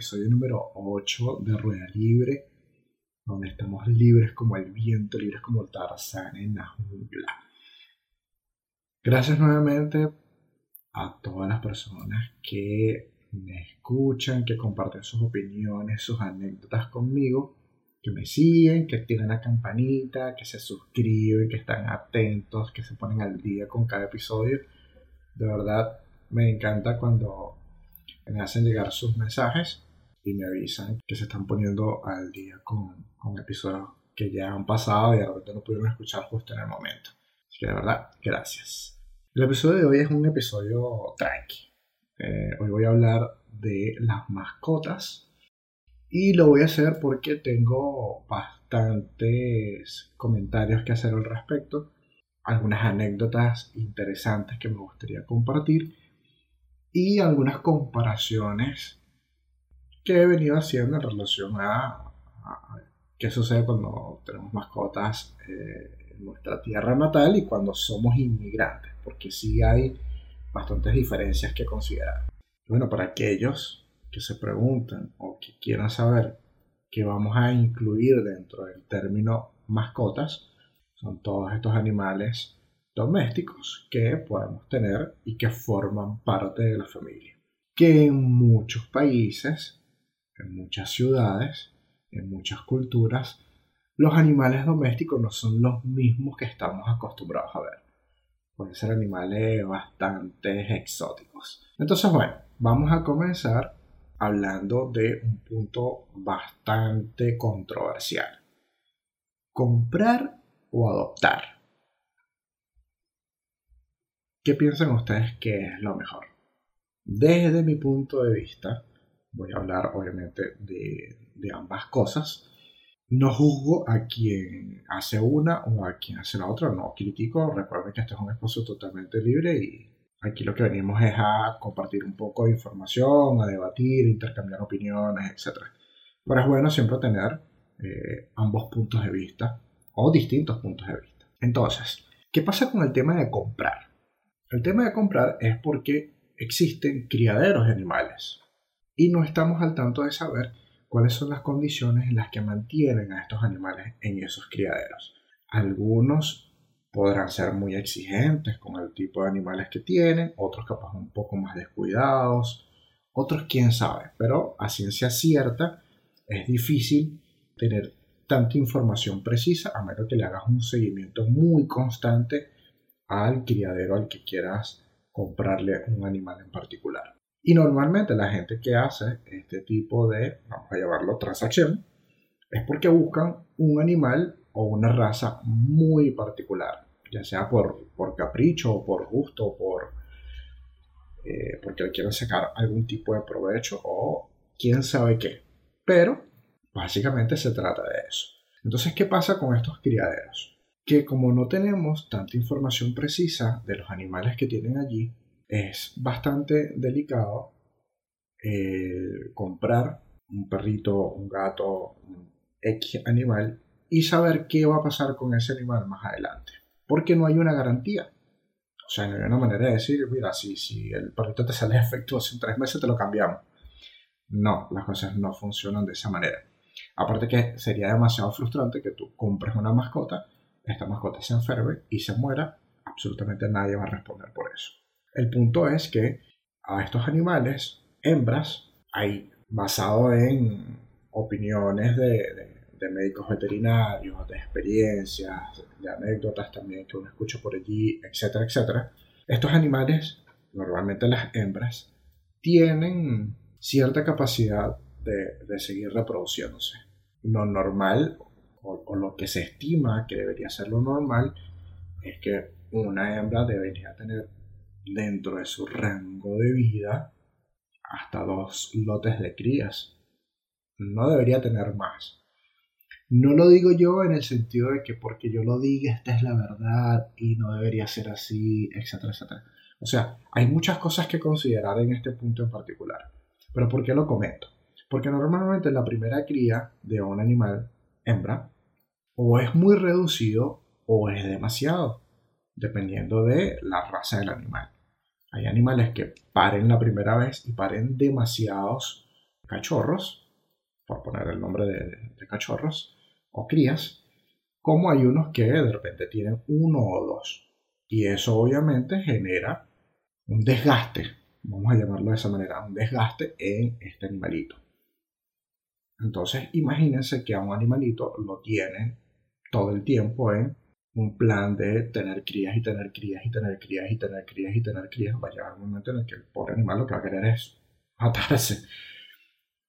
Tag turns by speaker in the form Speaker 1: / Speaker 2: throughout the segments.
Speaker 1: episodio número 8 de Rueda Libre, donde estamos libres como el viento, libres como el Tarzán en la jungla. Gracias nuevamente a todas las personas que me escuchan, que comparten sus opiniones, sus anécdotas conmigo, que me siguen, que activan la campanita, que se suscriben, que están atentos, que se ponen al día con cada episodio. De verdad, me encanta cuando me hacen llegar sus mensajes y me avisan que se están poniendo al día con, con episodios que ya han pasado y de repente no pudieron escuchar justo en el momento. Así que de verdad, gracias. El episodio de hoy es un episodio tranqui. Eh, hoy voy a hablar de las mascotas y lo voy a hacer porque tengo bastantes comentarios que hacer al respecto, algunas anécdotas interesantes que me gustaría compartir y algunas comparaciones que he venido haciendo en relación a, qué sucede cuando tenemos mascotas eh, en nuestra tierra natal y cuando somos inmigrantes, porque sí hay bastantes diferencias que considerar. Bueno, para aquellos que se preguntan o que quieran saber qué vamos a incluir dentro del término mascotas, son todos estos animales domésticos que podemos tener y que forman parte de la familia. Que en muchos países, en muchas ciudades, en muchas culturas, los animales domésticos no son los mismos que estamos acostumbrados a ver. Pueden ser animales bastante exóticos. Entonces, bueno, vamos a comenzar hablando de un punto bastante controversial. Comprar o adoptar. ¿Qué piensan ustedes que es lo mejor? Desde mi punto de vista, voy a hablar obviamente de, ambas cosas. No juzgo a quien hace una o a quien hace la otra, no critico. Recuerden que este es un espacio totalmente libre y aquí lo que venimos es a compartir un poco de información, a debatir, intercambiar opiniones, etc. Pero es bueno siempre tener eh, ambos puntos de vista o distintos puntos de vista. Entonces, ¿qué pasa con el tema de comprar? El tema de comprar es porque existen criaderos de animales y no estamos al tanto de saber cuáles son las condiciones en las que mantienen a estos animales en esos criaderos. Algunos podrán ser muy exigentes con el tipo de animales que tienen, otros capaz un poco más descuidados, otros quién sabe, pero a ciencia cierta es difícil tener tanta información precisa a menos que le hagas un seguimiento muy constante al criadero al que quieras comprarle un animal en particular. Y normalmente la gente que hace este tipo de, vamos a llamarlo transacción, es porque buscan un animal o una raza muy particular, ya sea por, por capricho o por gusto por, eh, porque le quieren sacar algún tipo de provecho o quién sabe qué. Pero básicamente se trata de eso. Entonces, ¿qué pasa con estos criaderos? que como no tenemos tanta información precisa de los animales que tienen allí, es bastante delicado eh, comprar un perrito, un gato, un X animal y saber qué va a pasar con ese animal más adelante. Porque no hay una garantía. O sea, no hay una manera de decir, mira, si, si el perrito te sale efectuoso en tres meses, te lo cambiamos. No, las cosas no funcionan de esa manera. Aparte que sería demasiado frustrante que tú compres una mascota esta mascota se enferme y se muera, absolutamente nadie va a responder por eso. El punto es que a estos animales, hembras, hay basado en opiniones de, médicos veterinarios, de experiencias, de anécdotas también que uno escucha por allí, etcétera, etcétera. Estos animales, normalmente las hembras, tienen cierta capacidad de, de seguir reproduciéndose. Lo normal o, lo que se estima que debería ser lo normal, es que una hembra debería tener dentro de su rango de vida hasta dos lotes de crías. No debería tener más. No lo digo yo en el sentido de que porque yo lo diga esta es la verdad y no debería ser así, etcétera, etcétera. O sea, hay muchas cosas que considerar en este punto en particular. Pero ¿por qué lo comento? Porque normalmente la primera cría de un animal hembra, o es muy reducido o es demasiado, dependiendo de la raza del animal. Hay animales que paren la primera vez y paren demasiados cachorros, por poner el nombre de, cachorros, o crías, como hay unos que de repente tienen uno o dos. Y eso obviamente genera un desgaste, vamos a llamarlo de esa manera, un desgaste en este animalito. Entonces imagínense que a un animalito lo tienen todo el tiempo en un plan de tener crías y tener crías y tener crías y tener crías y tener crías, va a llegar un momento en el que el pobre animal lo que va a querer es matarse.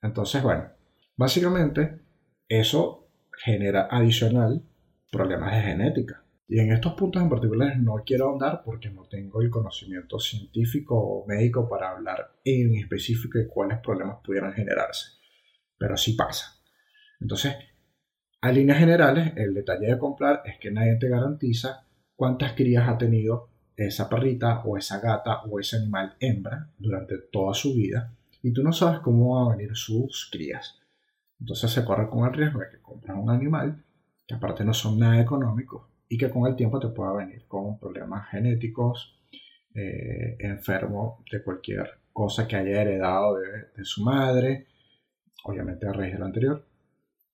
Speaker 1: Entonces, bueno, básicamente eso genera adicional problemas de genética. Y en estos puntos en particular no quiero ahondar porque no tengo el conocimiento científico o médico para hablar en específico de cuáles problemas pudieran generarse. Pero sí pasa. Entonces, a líneas generales, el detalle de comprar es que nadie te garantiza cuántas crías ha tenido esa perrita o esa gata o ese animal hembra durante toda su vida y tú no sabes cómo van a venir sus crías. Entonces se corre con el riesgo de que compras un animal que aparte no son nada económicos y que con el tiempo te pueda venir con problemas genéticos, eh, enfermo de cualquier cosa que haya heredado de, de su madre, obviamente a raíz de lo anterior,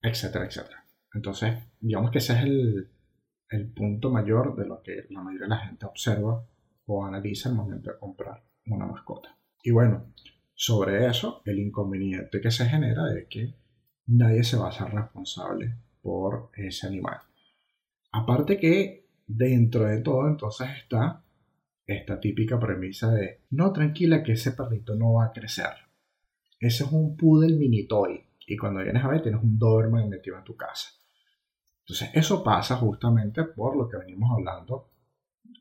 Speaker 1: etcétera, etcétera. Entonces, digamos que ese es el, punto mayor de lo que la mayoría de la gente observa o analiza al momento de comprar una mascota. Y bueno, sobre eso, el inconveniente que se genera es que nadie se va a hacer responsable por ese animal. Aparte que dentro de todo entonces está esta típica premisa de no tranquila que ese perrito no va a crecer. Ese es un poodle mini toy y cuando vienes a ver tienes un Doberman metido en tu casa. Entonces, eso pasa justamente por lo que venimos hablando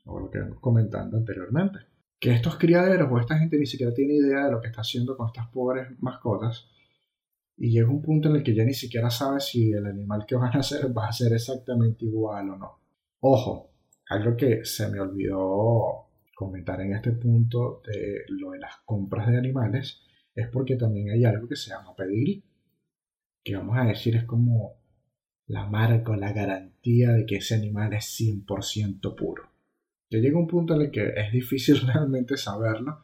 Speaker 1: o lo que venimos comentando anteriormente. Que estos criaderos o esta gente ni siquiera tiene idea de lo que está haciendo con estas pobres mascotas y llega un punto en el que ya ni siquiera sabe si el animal que van a hacer va a ser exactamente igual o no. Ojo, algo que se me olvidó comentar en este punto de lo de las compras de animales es porque también hay algo que se llama pedigrí, que vamos a decir es como la marca o la garantía de que ese animal es 100% puro. Ya llega un punto en el que es difícil realmente saberlo,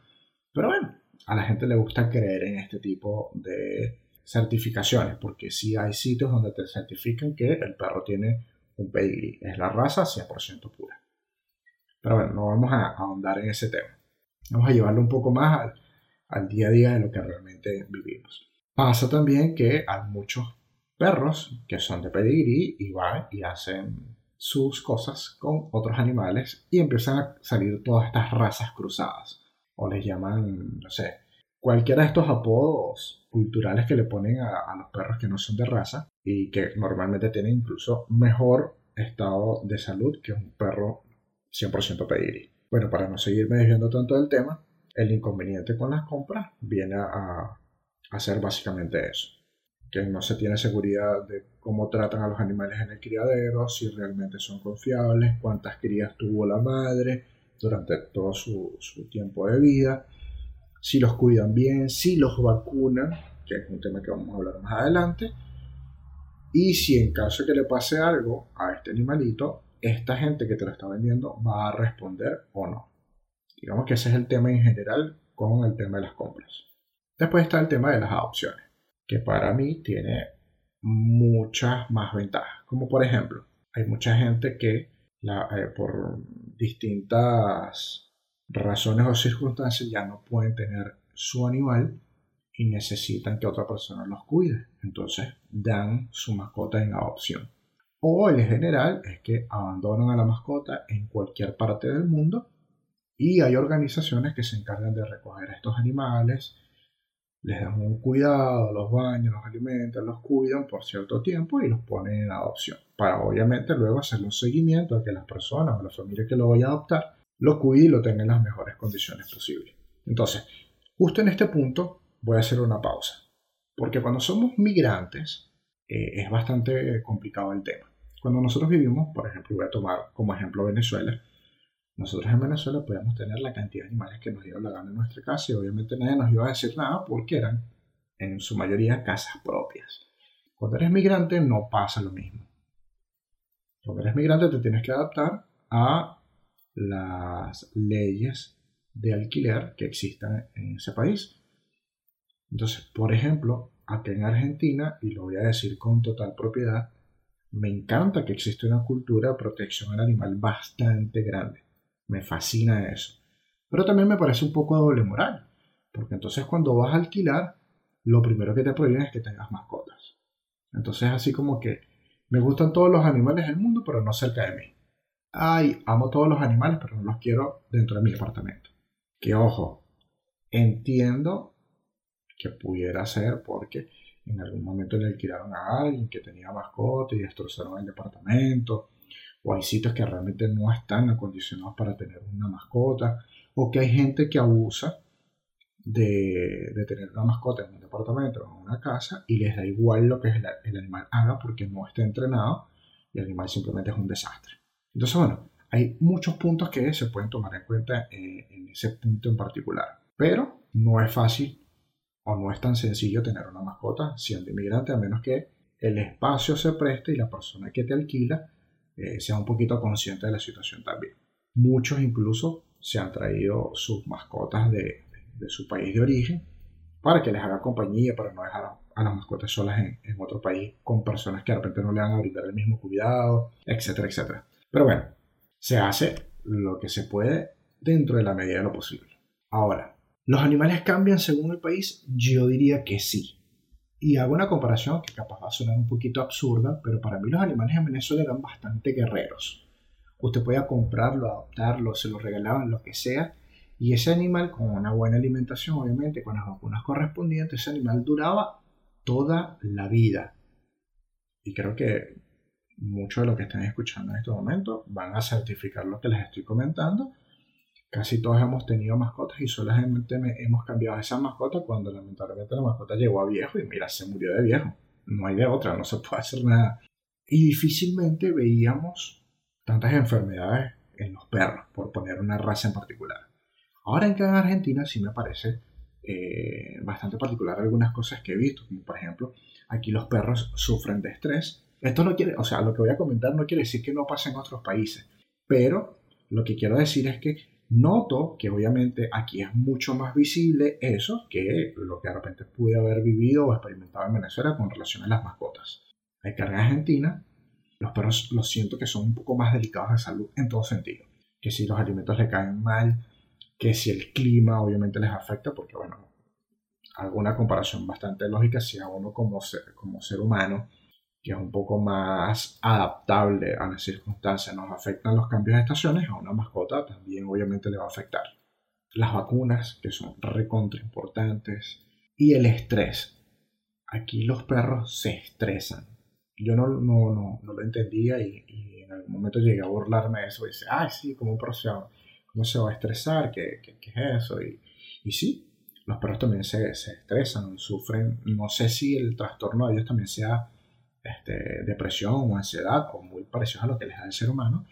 Speaker 1: pero bueno, a la gente le gusta creer en este tipo de certificaciones, porque sí hay sitios donde te certifican que el perro tiene un pedigree, es la raza 100% pura. Pero bueno, no vamos a ahondar en ese tema. Vamos a llevarlo un poco más al, al día a día de lo que realmente vivimos. Pasa también que hay muchos perros que son de pedigrí y van y hacen sus cosas con otros animales y empiezan a salir todas estas razas cruzadas. O les llaman, no sé, cualquiera de estos apodos culturales que le ponen a, los perros que no son de raza y que normalmente tienen incluso mejor estado de salud que un perro 100% pedigrí. Bueno, para no seguirme desviando tanto del tema, el inconveniente con las compras viene a, a ser básicamente eso que no se tiene seguridad de cómo tratan a los animales en el criadero, si realmente son confiables, cuántas crías tuvo la madre durante todo su, tiempo de vida, si los cuidan bien, si los vacunan, que es un tema que vamos a hablar más adelante, y si en caso de que le pase algo a este animalito, esta gente que te lo está vendiendo va a responder o no. Digamos que ese es el tema en general con el tema de las compras. Después está el tema de las adopciones que para mí tiene muchas más ventajas. Como por ejemplo, hay mucha gente que eh, por distintas razones o circunstancias ya no pueden tener su animal y necesitan que otra persona los cuide. Entonces dan su mascota en adopción. O el general es que abandonan a la mascota en cualquier parte del mundo y hay organizaciones que se encargan de recoger a estos animales, les dan un cuidado, los bañan, los alimentan, los cuidan por cierto tiempo y los ponen en adopción. Para obviamente luego hacer un seguimiento a que las personas o la familia que lo vaya a adoptar lo cuide y lo tenga en las mejores condiciones posibles. Entonces, justo en este punto voy a hacer una pausa. Porque cuando somos migrantes eh, es bastante complicado el tema. Cuando nosotros vivimos, por ejemplo, voy a tomar como ejemplo Venezuela, nosotros en Venezuela podíamos tener la cantidad de animales que nos dio la gana en nuestra casa y obviamente nadie nos iba a decir nada porque eran en su mayoría casas propias. Cuando eres migrante no pasa lo mismo. Cuando eres migrante te tienes que adaptar a las leyes de alquiler que existan en ese país. Entonces, por ejemplo, aquí en Argentina, y lo voy a decir con total propiedad, me encanta que existe una cultura de protección al animal bastante grande. Me fascina eso. Pero también me parece un poco doble moral, porque entonces cuando vas a alquilar, lo primero que te prohíben es que tengas mascotas. Entonces así como que me gustan todos los animales del mundo, pero no cerca de mí. Ay, amo todos los animales, pero no los quiero dentro de mi apartamento. Que ojo, entiendo que pudiera ser porque en algún momento le alquilaron a alguien que tenía mascota y destrozaron el departamento, o hay sitios que realmente no están acondicionados para tener una mascota, o que hay gente que abusa de, tener una mascota en un departamento o en una casa y les da igual lo que el, animal haga porque no está entrenado y el animal simplemente es un desastre. Entonces, bueno, hay muchos puntos que se pueden tomar en cuenta en, en ese punto en particular, pero no es fácil o no es tan sencillo tener una mascota siendo inmigrante, a menos que el espacio se preste y la persona que te alquila eh, sea un poquito consciente de la situación también. Muchos incluso se han traído sus mascotas de, su país de origen para que les haga compañía, para no dejar a las mascotas solas en, en, otro país con personas que de repente no le van a brindar el mismo cuidado, etcétera, etcétera. Pero bueno, se hace lo que se puede dentro de la medida de lo posible. Ahora, ¿Los animales cambian según el país? Yo diría que sí. Y hago una comparación que capaz va a sonar un poquito absurda, pero para mí los animales en Venezuela eran bastante guerreros. Usted podía comprarlo, adoptarlo, se lo regalaban, lo que sea, y ese animal con una buena alimentación, obviamente, con las vacunas correspondientes, ese animal duraba toda la vida. Y creo que muchos de los que están escuchando en este momento van a certificar lo que les estoy comentando Casi todos hemos tenido mascotas y solamente hemos cambiado esa mascota cuando lamentablemente la mascota llegó a viejo y mira, se murió de viejo. No hay de otra, no se puede hacer nada. Y difícilmente veíamos tantas enfermedades en los perros, por poner una raza en particular. Ahora en cada Argentina sí me parece eh, bastante particular algunas cosas que he visto, como por ejemplo, aquí los perros sufren de estrés. Esto no quiere, o sea, lo que voy a comentar no quiere decir que no pase en otros países, pero lo que quiero decir es que Noto que obviamente aquí es mucho más visible eso que lo que de repente pude haber vivido o experimentado en Venezuela con relación a las mascotas. Hay carga Argentina, los perros los siento que son un poco más delicados de salud en todo sentido. Que si los alimentos le caen mal, que si el clima obviamente les afecta, porque bueno, alguna comparación bastante lógica si a uno como como ser humano que es un poco más adaptable a las circunstancias, nos afectan los cambios de estaciones, a una mascota también obviamente le va a afectar. Las vacunas, que son recontra importantes, y el estrés. Aquí los perros se estresan. Yo no, no, no, no lo entendía y, en algún momento llegué a burlarme de eso y dice, ay, sí, ¿cómo, se, cómo se va a estresar? ¿Qué, qué, qué es eso? Y, y, sí, los perros también se, se estresan, sufren, no sé si el trastorno de ellos también sea este, depresión o ansiedad, o muy parecidos a lo que les da el ser humano,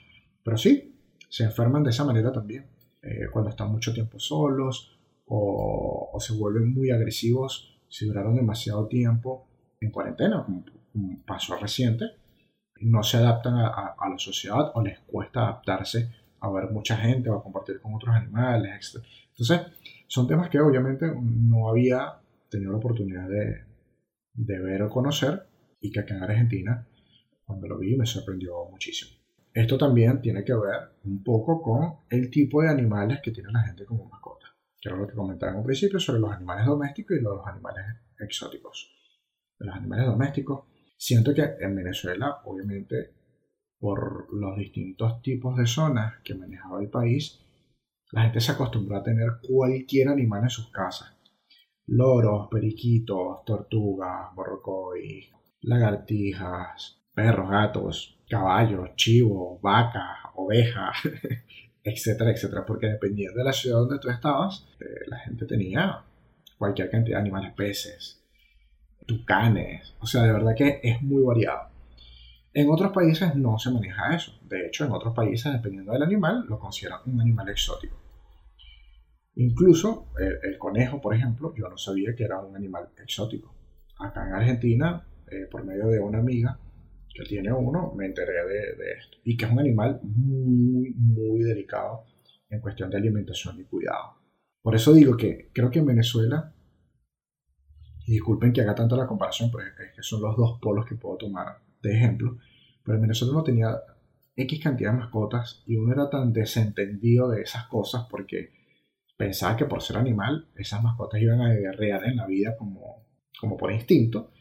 Speaker 1: pero sí, se enferman de esa manera también, eh, cuando están mucho tiempo solos o, se vuelven muy agresivos si duraron demasiado tiempo en cuarentena, como, un paso reciente, no se adaptan a, a, la sociedad o les cuesta adaptarse a ver mucha gente o a compartir con otros animales, etc. Entonces, son temas que obviamente no había tenido la oportunidad de, de ver o conocer y que acá en Argentina, cuando lo vi, me sorprendió muchísimo. Esto también tiene que ver un poco con el tipo de animales que tiene la gente como mascota. Que era lo que comentaba en un principio sobre los animales domésticos y los animales exóticos. De los animales domésticos, siento que en Venezuela, obviamente, por los distintos tipos de zonas que manejaba el país, la gente se acostumbró a tener cualquier animal en sus casas. Loros, periquitos, tortugas, borrocois, lagartijas, perros, gatos, caballos, chivos, vacas, ovejas, etcétera, etcétera, porque dependiendo de la ciudad donde tú estabas, eh, la gente tenía cualquier cantidad de animales, peces, tucanes, o sea, de verdad que es muy variado. En otros países no se maneja eso, de hecho en otros países, dependiendo del animal, lo consideran un animal exótico. Incluso el, el conejo, por ejemplo, yo no sabía que era un animal exótico. Acá en Argentina eh, por medio de una amiga que tiene uno, me enteré de, esto. Y que es un animal muy, muy delicado en cuestión de alimentación y cuidado. Por eso digo que creo que en Venezuela, y disculpen que haga tanto la comparación, porque es que son los dos polos que puedo tomar de ejemplo, pero en Venezuela no tenía X cantidad de mascotas y uno era tan desentendido de esas cosas porque pensaba que por ser animal esas mascotas iban a guerrear en la vida como, como por instinto.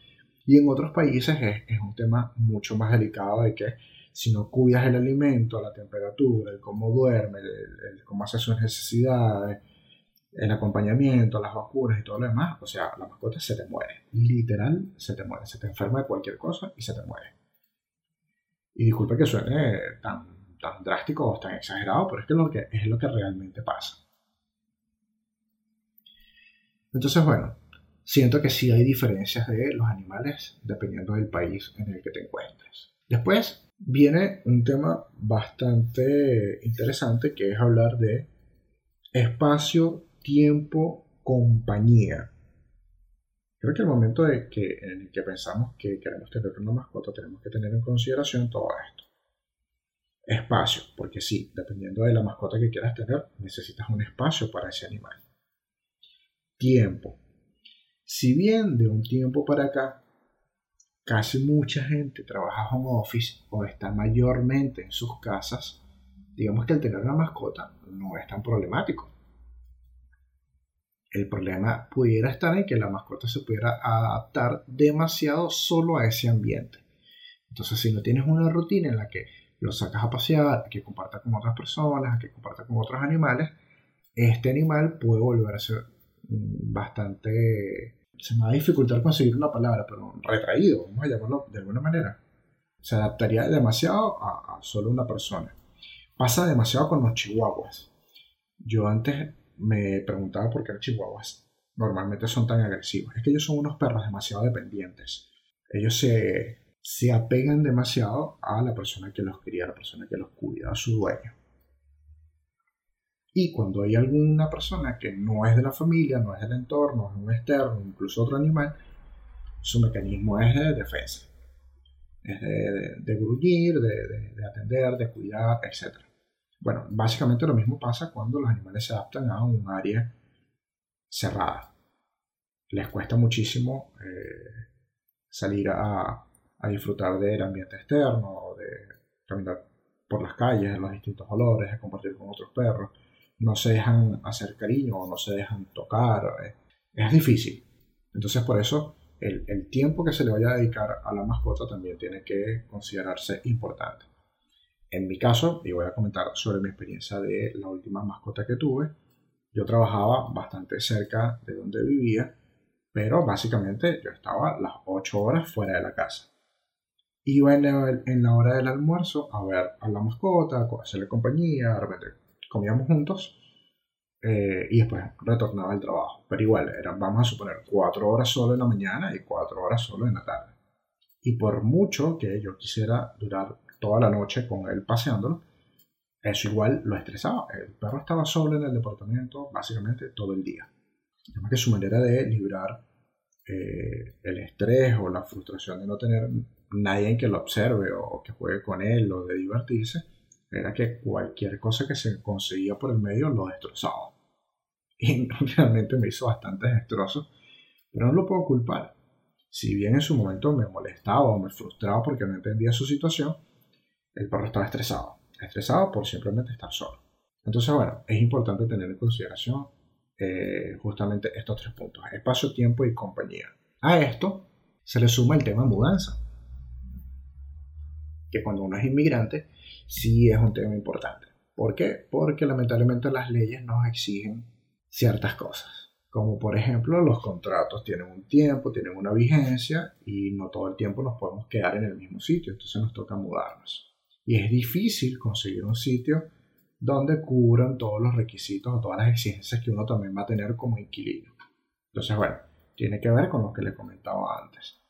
Speaker 1: Y en otros países es, un tema mucho más delicado de que si no cuidas el alimento, la temperatura, el cómo duerme, el, cómo hace sus necesidades, el acompañamiento, las vacunas y todo lo demás, o sea, la mascota se te muere. Literal, se te muere. Se te enferma de cualquier cosa y se te muere. Y disculpe que suene tan, tan drástico o tan exagerado, pero es que, lo que es lo que realmente pasa. Entonces, bueno, siento que sí hay diferencias de los animales dependiendo del país en el que te encuentres. Después viene un tema bastante interesante que es hablar de espacio, tiempo, compañía. Creo que el momento de que, en el que pensamos que queremos tener una mascota, tenemos que tener en consideración todo esto. Espacio, porque sí, dependiendo de la mascota que quieras tener, necesitas un espacio para ese animal. Tiempo. Si bien de un tiempo para acá, casi mucha gente trabaja home office o está mayormente en sus casas, digamos que el tener una mascota no es tan problemático el problema pudiera estar en que la mascota se pudiera adaptar demasiado solo a ese ambiente. Entonces, si no tienes una rutina en la que lo sacas a pasear, que comparta con otras personas, que comparta con otros animales, este animal puede volverse mm, bastante... Se me va a dificultar conseguir una palabra, pero retraído, vamos a llamarlo de alguna manera. Se adaptaría demasiado a, a solo una persona. Pasa demasiado con los chihuahuas. Yo antes me preguntaba por qué los chihuahuas normalmente son tan agresivos. Es que ellos son unos perros demasiado dependientes. Ellos se, se apegan demasiado a la persona que los cría, a la persona que los cuida, a su dueño. Y cuando hay alguna persona que no es de la familia, no es del entorno, es un externo, incluso otro animal, su mecanismo es de defensa. Es de, de, de, de, atender, de cuidar, etc. Bueno, básicamente lo mismo pasa cuando los animales se adaptan a un área cerrada. Les cuesta muchísimo eh, salir a, disfrutar del ambiente externo, de caminar por las calles, los distintos olores, de compartir con otros perros. No se dejan hacer cariño, o no se dejan tocar. Eh, es difícil. Entonces por eso el, tiempo que se le vaya a dedicar a la mascota también tiene que considerarse importante. En mi caso, y voy a comentar sobre mi experiencia de la última mascota que tuve, yo trabajaba bastante cerca de donde vivía, pero básicamente yo estaba las 8 horas fuera de la casa. Iba en la, hora del almuerzo a ver a la mascota, a hacerle compañía, de repente comíamos juntos eh, y después retornaba al trabajo. Pero igual, eran, vamos a suponer, 4 horas solo en la mañana y 4 horas solo en la tarde. Y por mucho que yo quisiera durar toda la noche con él paseándolo, eso igual lo estresaba. El perro estaba solo en el departamento básicamente todo el día. Además que su manera de librar eh, el estrés o la frustración de no tener nadie que lo observe o que juegue con él o de divertirse, era que cualquier cosa que se conseguía por el medio lo destrozaba. Y realmente me hizo bastante destrozo, pero no lo puedo culpar. Si bien en su momento me molestaba o me frustraba porque no entendía su situación, el perro estaba estresado. Estresado por simplemente estar solo. Entonces, bueno, es importante tener en consideración eh, justamente estos tres puntos. Espacio, tiempo y compañía. A esto se le suma el tema mudanza. Que cuando uno es inmigrante, sí es un tema importante. ¿Por qué? Porque lamentablemente las leyes nos exigen ciertas cosas. Como por ejemplo, los contratos tienen un tiempo, tienen una vigencia y no todo el tiempo nos podemos quedar en el mismo sitio. Entonces nos toca mudarnos y es difícil conseguir un sitio donde cubran todos los requisitos o todas las exigencias que uno también va a tener como inquilino. Entonces, bueno, tiene que ver con lo que le comentaba antes.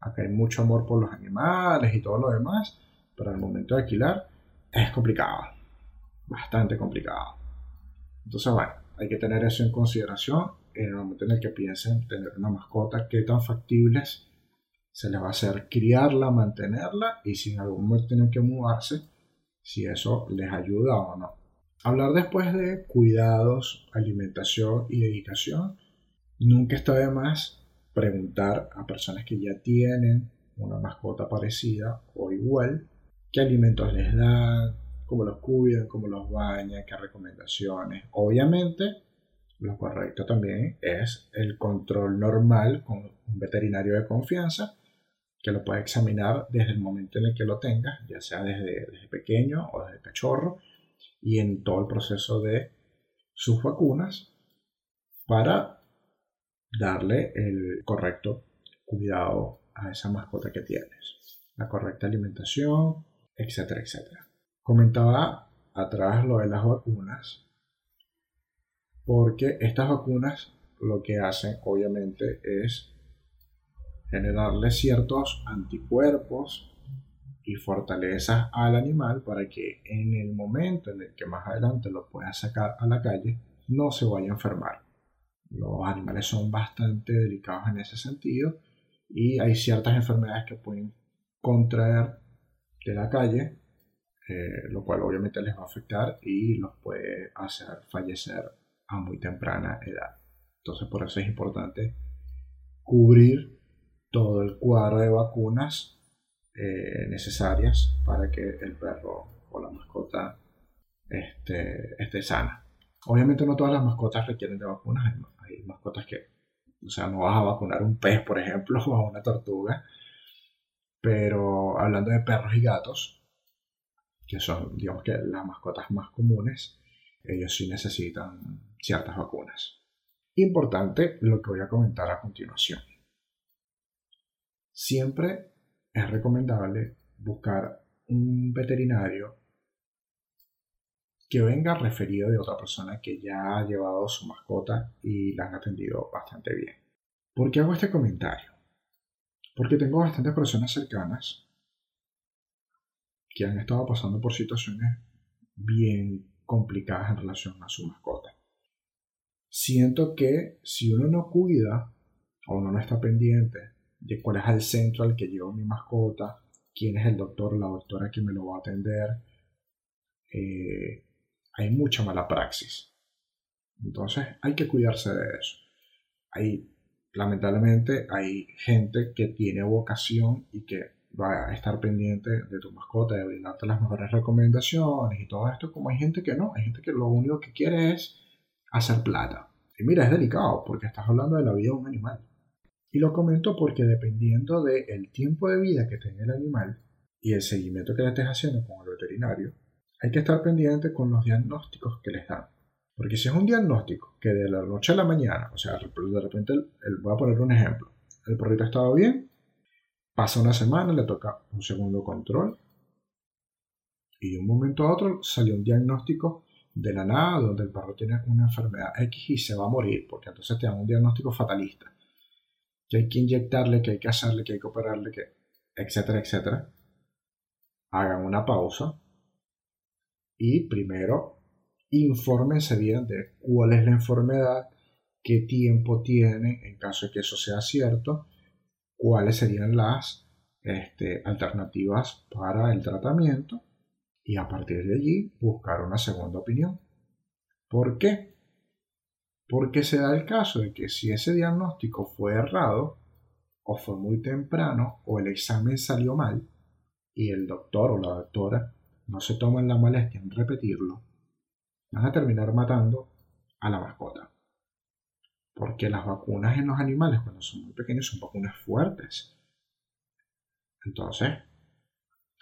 Speaker 1: Acá hay mucho amor por los animales y todo lo demás, pero al momento de alquilar es complicado, bastante complicado. Entonces, bueno, hay que tener eso en consideración en el momento en el que piensen tener una mascota, qué tan factibles se les va a hacer criarla, mantenerla y si en algún momento tienen que mudarse, si eso les ayuda o no. Hablar después de cuidados, alimentación y dedicación, nunca está de más preguntar a personas que ya tienen una mascota parecida o igual qué alimentos les dan, cómo los cuidan, cómo los bañan, qué recomendaciones. Obviamente, lo correcto también es el control normal con un veterinario de confianza que lo puede examinar desde el momento en el que lo tenga, ya sea desde, desde pequeño o desde cachorro, y en todo el proceso de sus vacunas para darle el correcto cuidado a esa mascota que tienes, la correcta alimentación, etcétera, etcétera. Comentaba atrás lo de las vacunas, porque estas vacunas lo que hacen obviamente es generarle ciertos anticuerpos y fortalezas al animal para que en el momento en el que más adelante lo pueda sacar a la calle no se vaya a enfermar. Los animales son bastante delicados en ese sentido y hay ciertas enfermedades que pueden contraer de la calle, eh, lo cual obviamente les va a afectar y los puede hacer fallecer a muy temprana edad. Entonces por eso es importante cubrir todo el cuadro de vacunas eh, necesarias para que el perro o la mascota esté, esté sana. Obviamente no todas las mascotas requieren de vacunas, hay, mascotas que, o sea, no vas a vacunar un pez, por ejemplo, o a una tortuga, pero hablando de perros y gatos, que son, digamos que las mascotas más comunes, ellos sí necesitan ciertas vacunas. Importante lo que voy a comentar a continuación. Siempre es recomendable buscar un veterinario que venga referido de otra persona que ya ha llevado su mascota y la han atendido bastante bien. ¿Por qué hago este comentario? Porque tengo bastantes personas cercanas que han estado pasando por situaciones bien complicadas en relación a su mascota. Siento que si uno no cuida o uno no está pendiente de cuál es el centro al que llevo mi mascota, quién es el doctor la doctora que me lo va a atender. Eh, hay mucha mala praxis. Entonces hay que cuidarse de eso. Hay, lamentablemente hay gente que tiene vocación y que va a estar pendiente de tu mascota, de brindarte las mejores recomendaciones y todo esto, como hay gente que no, hay gente que lo único que quiere es hacer plata. Y mira, es delicado porque estás hablando de la vida de un animal. Y lo comento porque dependiendo del tiempo de vida que tenga el animal y el seguimiento que le estés haciendo con el veterinario, hay que estar pendiente con los diagnósticos que les dan. Porque si es un diagnóstico que de la noche a la mañana, o sea, de repente, voy a poner un ejemplo, el perrito estaba bien, pasa una semana, le toca un segundo control y de un momento a otro salió un diagnóstico de la nada donde el perro tiene una enfermedad X y se va a morir, porque entonces te dan un diagnóstico fatalista que hay que inyectarle, que hay que hacerle, que hay que operarle, que, etcétera, etcétera, hagan una pausa y primero infórmense bien de cuál es la enfermedad, qué tiempo tiene en caso de que eso sea cierto, cuáles serían las este, alternativas para el tratamiento y a partir de allí buscar una segunda opinión. ¿Por qué? Porque se da el caso de que si ese diagnóstico fue errado, o fue muy temprano, o el examen salió mal, y el doctor o la doctora no se toman la molestia en repetirlo, van a terminar matando a la mascota. Porque las vacunas en los animales cuando son muy pequeños son vacunas fuertes. Entonces,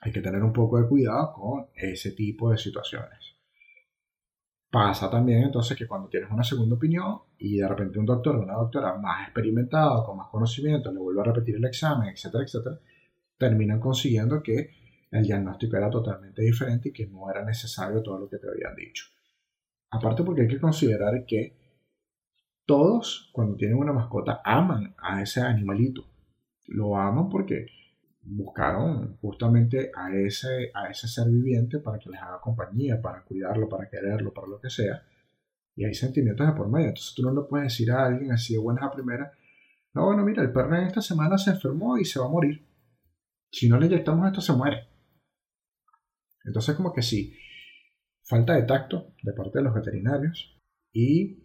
Speaker 1: hay que tener un poco de cuidado con ese tipo de situaciones. Pasa también entonces que cuando tienes una segunda opinión y de repente un doctor o una doctora más experimentado, con más conocimiento, le vuelve a repetir el examen, etcétera, etcétera, terminan consiguiendo que el diagnóstico era totalmente diferente y que no era necesario todo lo que te habían dicho. Aparte porque hay que considerar que todos cuando tienen una mascota aman a ese animalito. Lo aman porque buscaron justamente a ese, a ese ser viviente para que les haga compañía, para cuidarlo, para quererlo, para lo que sea. Y hay sentimientos de por medio. Entonces tú no le puedes decir a alguien así de buenas a primera, no, bueno, mira, el perro en esta semana se enfermó y se va a morir. Si no le inyectamos esto, se muere. Entonces como que sí, falta de tacto de parte de los veterinarios y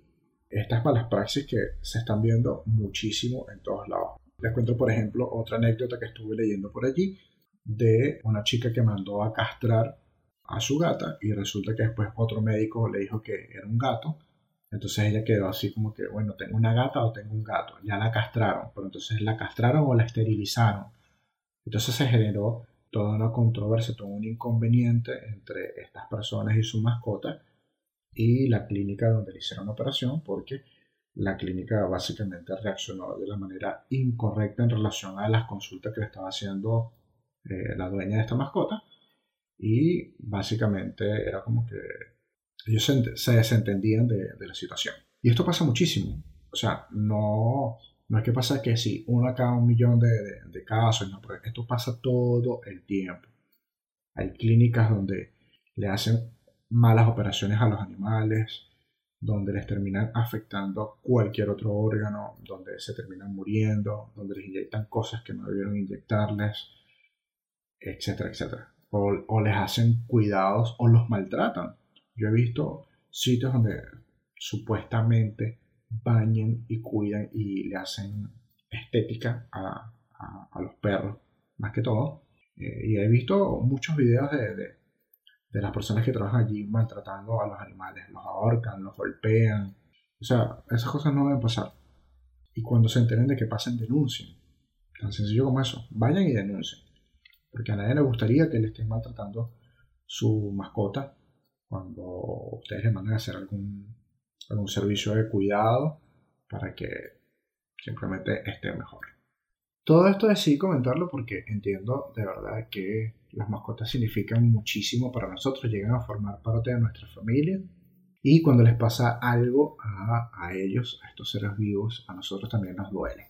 Speaker 1: estas malas praxis que se están viendo muchísimo en todos lados. Les cuento, por ejemplo, otra anécdota que estuve leyendo por allí de una chica que mandó a castrar a su gata y resulta que después otro médico le dijo que era un gato. Entonces ella quedó así como que, bueno, tengo una gata o tengo un gato. Ya la castraron, pero entonces la castraron o la esterilizaron. Entonces se generó toda una controversia, todo un inconveniente entre estas personas y su mascota y la clínica donde le hicieron la operación porque la clínica básicamente reaccionó de la manera incorrecta en relación a las consultas que le estaba haciendo eh, la dueña de esta mascota y básicamente era como que ellos se, desentendían de, la situación. Y esto pasa muchísimo. O sea, no, no es que pasa que si uno cada un millón de, de, casos, no, pero esto pasa todo el tiempo. Hay clínicas donde le hacen malas operaciones a los animales, donde les terminan afectando cualquier otro órgano, donde se terminan muriendo, donde les inyectan cosas que no debieron inyectarles, etcétera, etcétera. O, les hacen cuidados o los maltratan. Yo he visto sitios donde supuestamente bañan y cuidan y le hacen estética a, los perros, más que todo. Eh, y he visto muchos videos de de las personas que trabajan allí maltratando a los animales, los ahorcan, los golpean. O sea, esas cosas no deben pasar. Y cuando se enteren de que pasen, denuncien. Tan sencillo como eso. Vayan y denuncien. Porque a nadie le gustaría que le estén maltratando su mascota cuando ustedes le mandan a hacer algún, algún servicio de cuidado para que simplemente esté mejor. Todo esto decidí comentarlo porque entiendo de verdad que las mascotas significan muchísimo para nosotros, llegan a formar parte de nuestra familia y cuando les pasa algo a, ellos, a estos seres vivos, a nosotros también nos duele.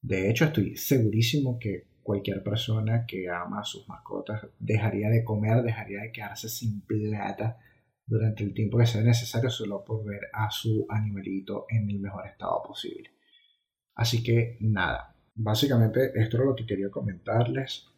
Speaker 1: De hecho, estoy segurísimo que cualquier persona que ama a sus mascotas dejaría de comer, dejaría de quedarse sin plata durante el tiempo que sea necesario solo por ver a su animalito en el mejor estado posible. Así que nada, básicamente esto es lo que quería comentarles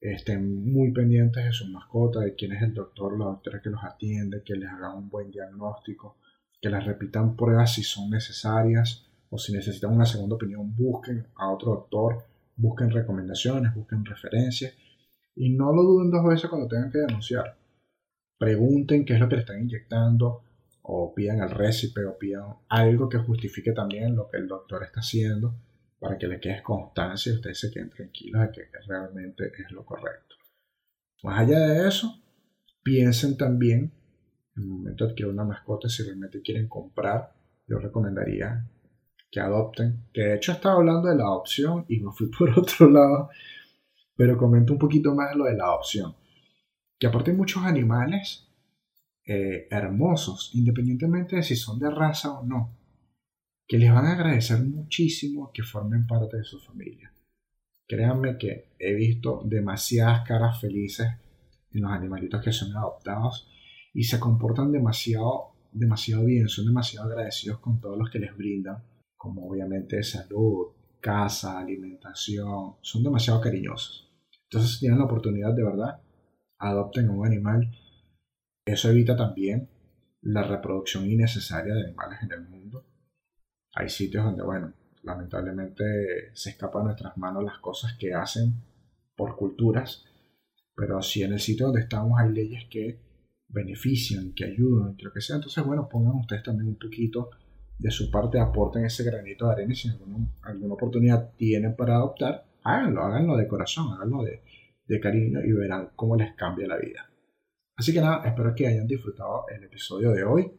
Speaker 1: estén muy pendientes de su mascota, de quién es el doctor la doctora que los atiende, que les haga un buen diagnóstico, que les repitan pruebas si son necesarias o si necesitan una segunda opinión, busquen a otro doctor, busquen recomendaciones, busquen referencias y no lo duden dos veces cuando tengan que denunciar. Pregunten qué es lo que le están inyectando o pidan el récipe o pidan algo que justifique también lo que el doctor está haciendo para que le quede constancia y ustedes se queden tranquilos de que realmente es lo correcto. Más allá de eso, piensen también, en el momento de adquirir una mascota, si realmente quieren comprar, yo recomendaría que adopten, que de hecho estaba hablando de la adopción y me fui por otro lado, pero comento un poquito más lo de la adopción. Que aparte hay muchos animales eh, hermosos, independientemente de si son de raza o no que les van a agradecer muchísimo que formen parte de su familia. Créanme que he visto demasiadas caras felices en los animalitos que son adoptados y se comportan demasiado, demasiado bien, son demasiado agradecidos con todos los que les brindan, como obviamente salud, casa, alimentación, son demasiado cariñosos. Entonces, tienen la oportunidad de verdad, adopten un animal. Eso evita también la reproducción innecesaria de animales en el mundo hay sitios donde, bueno, lamentablemente se escapan a nuestras manos las cosas que hacen por culturas, pero si en el sitio donde estamos hay leyes que benefician, que ayudan, que lo que sea, entonces, bueno, pongan ustedes también un poquito de su parte, aporten ese granito de arena y si alguna, alguna oportunidad tienen para adoptar, háganlo, háganlo de corazón, háganlo de, de cariño y verán cómo les cambia la vida. Así que nada, espero que hayan disfrutado el episodio de hoy.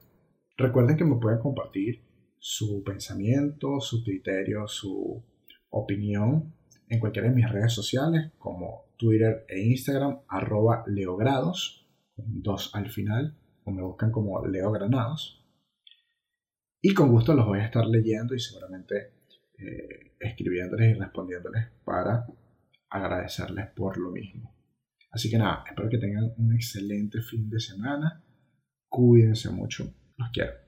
Speaker 1: Recuerden que me pueden compartir su pensamiento, su criterio, su opinión en cualquiera de mis redes sociales como Twitter e Instagram, arroba leogrados, dos al final, o me buscan como Leo Granados. Y con gusto los voy a estar leyendo y seguramente eh, escribiéndoles y respondiéndoles para agradecerles por lo mismo. Así que nada, espero que tengan un excelente fin de semana. Cuídense mucho. Los quiero.